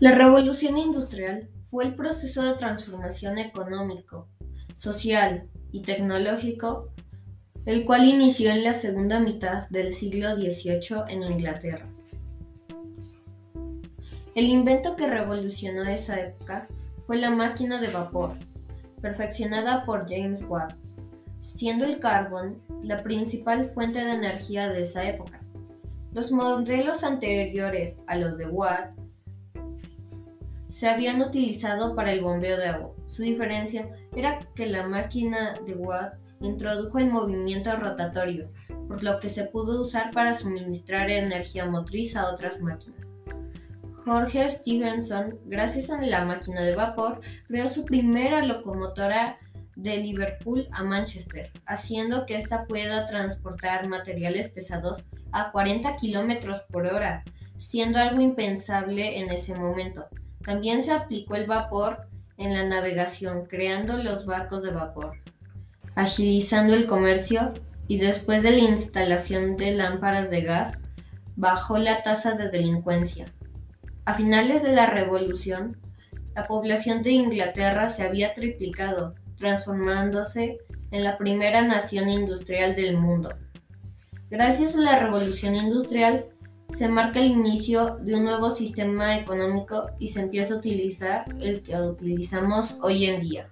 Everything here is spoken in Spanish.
La revolución industrial fue el proceso de transformación económico, social y tecnológico, el cual inició en la segunda mitad del siglo XVIII en Inglaterra. El invento que revolucionó esa época fue la máquina de vapor, perfeccionada por James Watt, siendo el carbón la principal fuente de energía de esa época. Los modelos anteriores a los de Watt se habían utilizado para el bombeo de agua. Su diferencia era que la máquina de Watt introdujo el movimiento rotatorio, por lo que se pudo usar para suministrar energía motriz a otras máquinas. Jorge Stevenson, gracias a la máquina de vapor, creó su primera locomotora de Liverpool a Manchester, haciendo que ésta pueda transportar materiales pesados a 40 km por hora, siendo algo impensable en ese momento. También se aplicó el vapor en la navegación, creando los barcos de vapor, agilizando el comercio y después de la instalación de lámparas de gas, bajó la tasa de delincuencia. A finales de la Revolución, la población de Inglaterra se había triplicado, transformándose en la primera nación industrial del mundo. Gracias a la Revolución Industrial, se marca el inicio de un nuevo sistema económico y se empieza a utilizar el que utilizamos hoy en día.